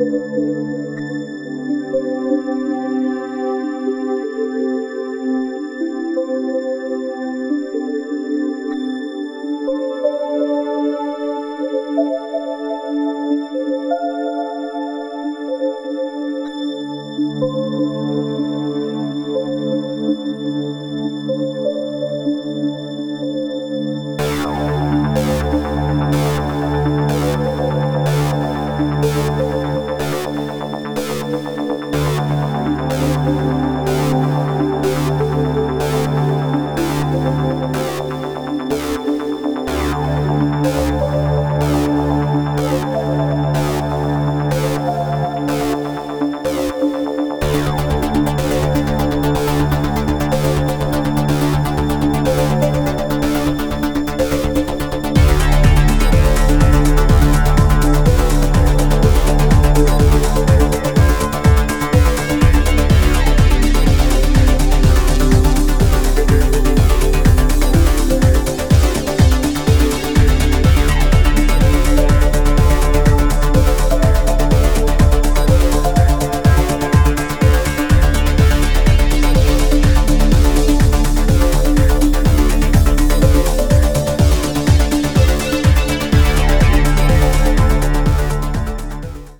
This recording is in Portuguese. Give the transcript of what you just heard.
Música